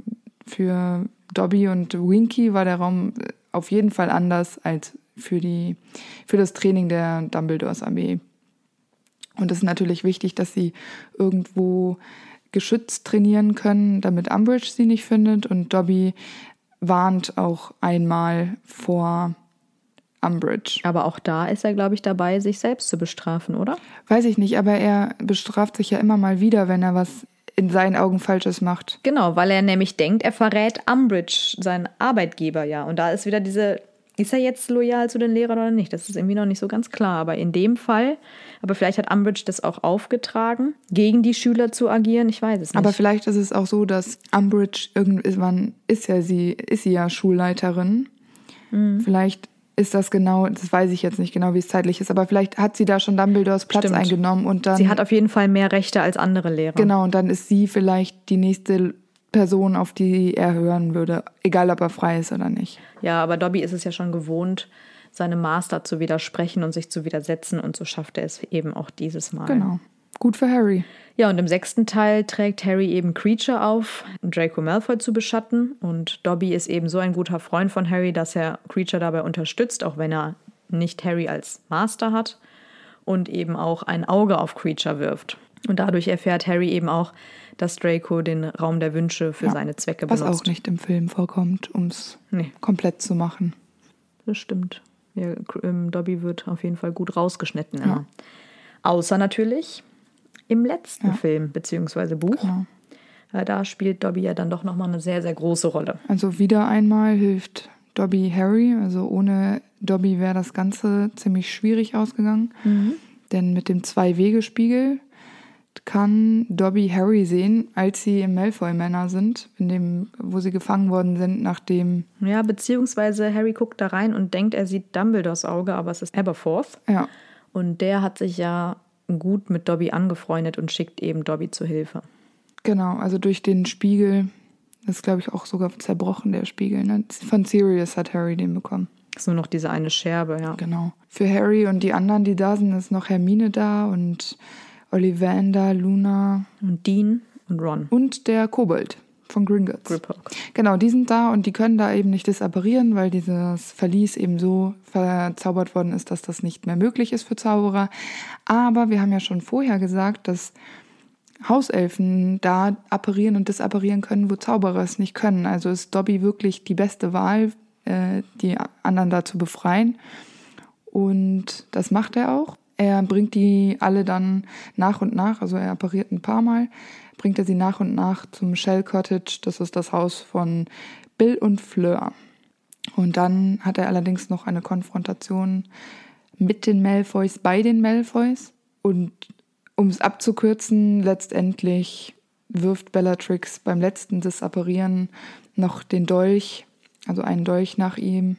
für Dobby und Winky war der Raum auf jeden Fall anders als für, die, für das Training der Dumbledores Armee. Und es ist natürlich wichtig, dass sie irgendwo geschützt trainieren können, damit Umbridge sie nicht findet. Und Dobby warnt auch einmal vor Umbridge. Aber auch da ist er, glaube ich, dabei, sich selbst zu bestrafen, oder? Weiß ich nicht, aber er bestraft sich ja immer mal wieder, wenn er was in seinen Augen Falsches macht. Genau, weil er nämlich denkt, er verrät Umbridge, seinen Arbeitgeber, ja. Und da ist wieder diese ist er jetzt loyal zu den Lehrern oder nicht? Das ist irgendwie noch nicht so ganz klar. Aber in dem Fall, aber vielleicht hat Umbridge das auch aufgetragen, gegen die Schüler zu agieren. Ich weiß es nicht. Aber vielleicht ist es auch so, dass Umbridge irgendwann ist ja sie, ist sie ja Schulleiterin. Mhm. Vielleicht ist das genau, das weiß ich jetzt nicht genau, wie es zeitlich ist, aber vielleicht hat sie da schon Dumbledores Platz Stimmt. eingenommen und dann. Sie hat auf jeden Fall mehr Rechte als andere Lehrer. Genau, und dann ist sie vielleicht die nächste Person, auf die er hören würde, egal ob er frei ist oder nicht. Ja, aber Dobby ist es ja schon gewohnt, seinem Master zu widersprechen und sich zu widersetzen und so schafft er es eben auch dieses Mal. Genau. Gut für Harry. Ja, und im sechsten Teil trägt Harry eben Creature auf, Draco Malfoy zu beschatten. Und Dobby ist eben so ein guter Freund von Harry, dass er Creature dabei unterstützt, auch wenn er nicht Harry als Master hat und eben auch ein Auge auf Creature wirft. Und dadurch erfährt Harry eben auch, dass Draco den Raum der Wünsche für ja, seine Zwecke benutzt. Was auch nicht im Film vorkommt, um es nee. komplett zu machen. Das stimmt. Ja, ähm, Dobby wird auf jeden Fall gut rausgeschnitten. Ja. Außer natürlich im letzten ja. Film bzw. Buch. Genau. Da spielt Dobby ja dann doch nochmal eine sehr, sehr große Rolle. Also wieder einmal hilft Dobby Harry. Also ohne Dobby wäre das Ganze ziemlich schwierig ausgegangen. Mhm. Denn mit dem Zwei-Wege-Spiegel kann Dobby Harry sehen, als sie im Malfoy-Manor sind, in dem, wo sie gefangen worden sind, nachdem. Ja, beziehungsweise Harry guckt da rein und denkt, er sieht Dumbledores Auge, aber es ist Aberforth. Ja. Und der hat sich ja gut mit Dobby angefreundet und schickt eben Dobby zu Hilfe. Genau, also durch den Spiegel, das ist glaube ich auch sogar zerbrochen, der Spiegel. Ne? Von Sirius hat Harry den bekommen. Ist nur noch diese eine Scherbe, ja. Genau. Für Harry und die anderen, die da sind, ist noch Hermine da und Ollivander, Luna. Und Dean und Ron. Und der Kobold von Gringotts. Griphook. Genau, die sind da und die können da eben nicht disapparieren, weil dieses Verlies eben so verzaubert worden ist, dass das nicht mehr möglich ist für Zauberer. Aber wir haben ja schon vorher gesagt, dass Hauselfen da apparieren und disapparieren können, wo Zauberer es nicht können. Also ist Dobby wirklich die beste Wahl, äh, die anderen da zu befreien. Und das macht er auch. Er bringt die alle dann nach und nach, also er appariert ein paar Mal, bringt er sie nach und nach zum Shell Cottage. Das ist das Haus von Bill und Fleur. Und dann hat er allerdings noch eine Konfrontation mit den Malfoys, bei den Malfoys. Und um es abzukürzen, letztendlich wirft Bellatrix beim letzten Disapparieren noch den Dolch, also einen Dolch nach ihm.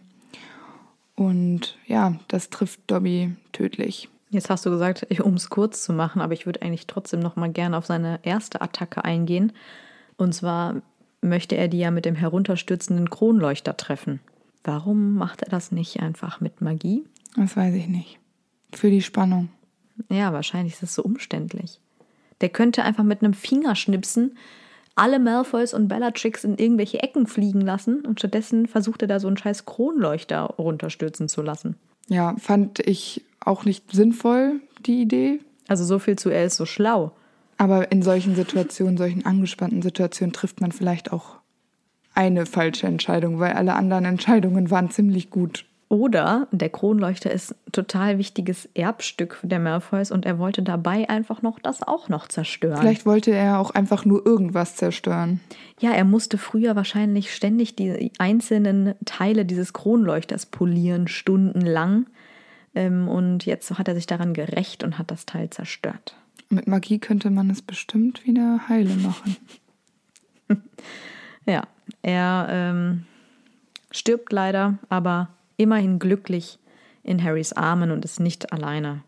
Und ja, das trifft Dobby tödlich. Jetzt hast du gesagt, um es kurz zu machen, aber ich würde eigentlich trotzdem noch mal gerne auf seine erste Attacke eingehen. Und zwar möchte er die ja mit dem herunterstürzenden Kronleuchter treffen. Warum macht er das nicht einfach mit Magie? Das weiß ich nicht. Für die Spannung. Ja, wahrscheinlich ist es so umständlich. Der könnte einfach mit einem Fingerschnipsen alle Malfoys und Bellatrix in irgendwelche Ecken fliegen lassen und stattdessen versucht er da so einen scheiß Kronleuchter runterstürzen zu lassen. Ja, fand ich auch nicht sinnvoll, die Idee. Also so viel zu, er ist so schlau. Aber in solchen Situationen, solchen angespannten Situationen trifft man vielleicht auch eine falsche Entscheidung, weil alle anderen Entscheidungen waren ziemlich gut. Oder der Kronleuchter ist ein total wichtiges Erbstück der Malfoys und er wollte dabei einfach noch das auch noch zerstören. Vielleicht wollte er auch einfach nur irgendwas zerstören. Ja, er musste früher wahrscheinlich ständig die einzelnen Teile dieses Kronleuchters polieren, stundenlang. Ähm, und jetzt hat er sich daran gerecht und hat das Teil zerstört. Mit Magie könnte man es bestimmt wieder heile machen. ja, er ähm, stirbt leider, aber immerhin glücklich in Harrys Armen und ist nicht alleine,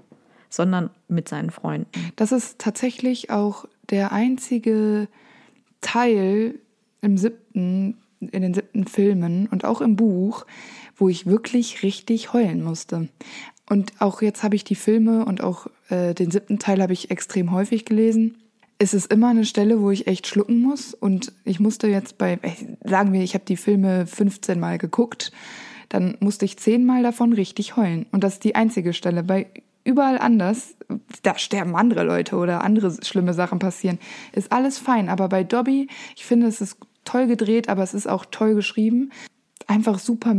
sondern mit seinen Freunden. Das ist tatsächlich auch der einzige Teil im siebten, in den siebten Filmen und auch im Buch, wo ich wirklich richtig heulen musste. Und auch jetzt habe ich die Filme und auch äh, den siebten Teil habe ich extrem häufig gelesen. Es ist immer eine Stelle, wo ich echt schlucken muss. Und ich musste jetzt bei, sagen wir, ich habe die Filme 15 Mal geguckt dann musste ich zehnmal davon richtig heulen. Und das ist die einzige Stelle. Bei überall anders, da sterben andere Leute oder andere schlimme Sachen passieren, ist alles fein. Aber bei Dobby, ich finde, es ist toll gedreht, aber es ist auch toll geschrieben. Einfach super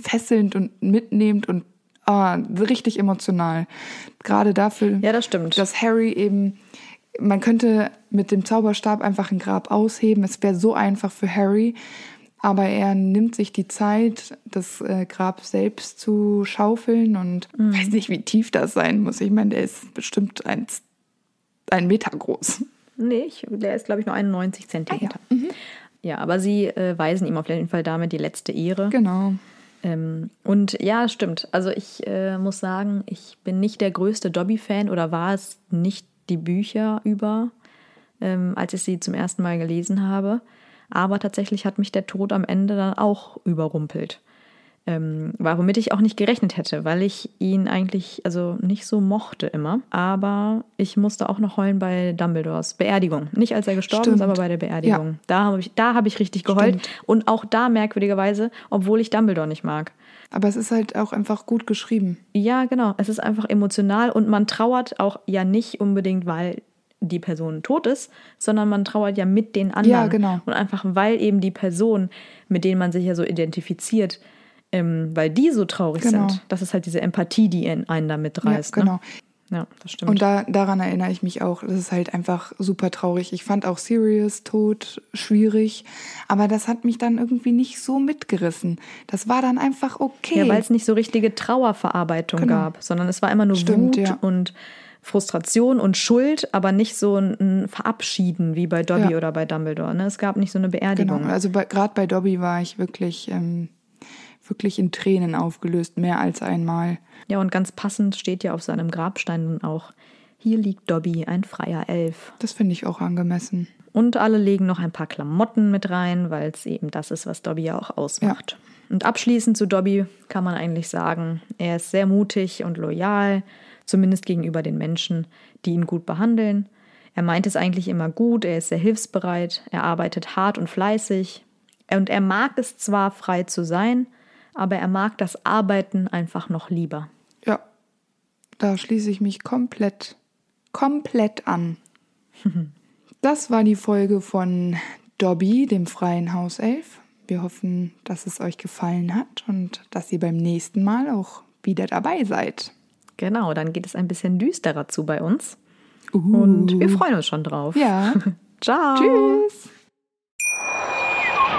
fesselnd und mitnehmend und ah, richtig emotional. Gerade dafür, ja, das stimmt. dass Harry eben, man könnte mit dem Zauberstab einfach ein Grab ausheben. Es wäre so einfach für Harry. Aber er nimmt sich die Zeit, das äh, Grab selbst zu schaufeln und mhm. weiß nicht, wie tief das sein muss. Ich meine, der ist bestimmt ein, ein Meter groß. Nee, ich, der ist, glaube ich, nur 91 Zentimeter. Ah, ja. Mhm. ja. aber sie äh, weisen ihm auf jeden Fall damit die letzte Ehre. Genau. Ähm, und ja, stimmt. Also ich äh, muss sagen, ich bin nicht der größte Dobby-Fan oder war es nicht die Bücher über, ähm, als ich sie zum ersten Mal gelesen habe. Aber tatsächlich hat mich der Tod am Ende dann auch überrumpelt. Ähm, womit ich auch nicht gerechnet hätte, weil ich ihn eigentlich also nicht so mochte immer. Aber ich musste auch noch heulen bei Dumbledores Beerdigung. Nicht als er gestorben Stimmt. ist, aber bei der Beerdigung. Ja. Da habe ich, hab ich richtig geheult. Stimmt. Und auch da merkwürdigerweise, obwohl ich Dumbledore nicht mag. Aber es ist halt auch einfach gut geschrieben. Ja, genau. Es ist einfach emotional und man trauert auch ja nicht unbedingt, weil die Person tot ist, sondern man trauert ja mit den anderen. Ja, genau. Und einfach weil eben die Person, mit denen man sich ja so identifiziert, ähm, weil die so traurig genau. sind, das ist halt diese Empathie, die einen da mitreißt. Ja, genau. Ne? Ja, das stimmt. Und da, daran erinnere ich mich auch. Das ist halt einfach super traurig. Ich fand auch Sirius Tod schwierig, aber das hat mich dann irgendwie nicht so mitgerissen. Das war dann einfach okay. Ja, weil es nicht so richtige Trauerverarbeitung genau. gab, sondern es war immer nur Stimmt, Wut ja. und Frustration und Schuld, aber nicht so ein Verabschieden wie bei Dobby ja. oder bei Dumbledore. Ne? Es gab nicht so eine Beerdigung. Genau. Also gerade bei Dobby war ich wirklich, ähm, wirklich in Tränen aufgelöst, mehr als einmal. Ja, und ganz passend steht ja auf seinem Grabstein nun auch, hier liegt Dobby, ein freier Elf. Das finde ich auch angemessen. Und alle legen noch ein paar Klamotten mit rein, weil es eben das ist, was Dobby ja auch ausmacht. Ja. Und abschließend zu Dobby kann man eigentlich sagen, er ist sehr mutig und loyal zumindest gegenüber den Menschen, die ihn gut behandeln. Er meint es eigentlich immer gut, er ist sehr hilfsbereit, er arbeitet hart und fleißig und er mag es zwar frei zu sein, aber er mag das Arbeiten einfach noch lieber. Ja, da schließe ich mich komplett, komplett an. das war die Folge von Dobby, dem freien Hauself. Wir hoffen, dass es euch gefallen hat und dass ihr beim nächsten Mal auch wieder dabei seid. Genau, dann geht es ein bisschen düsterer zu bei uns. Uh. Und wir freuen uns schon drauf. Ja. Ciao. Tschüss.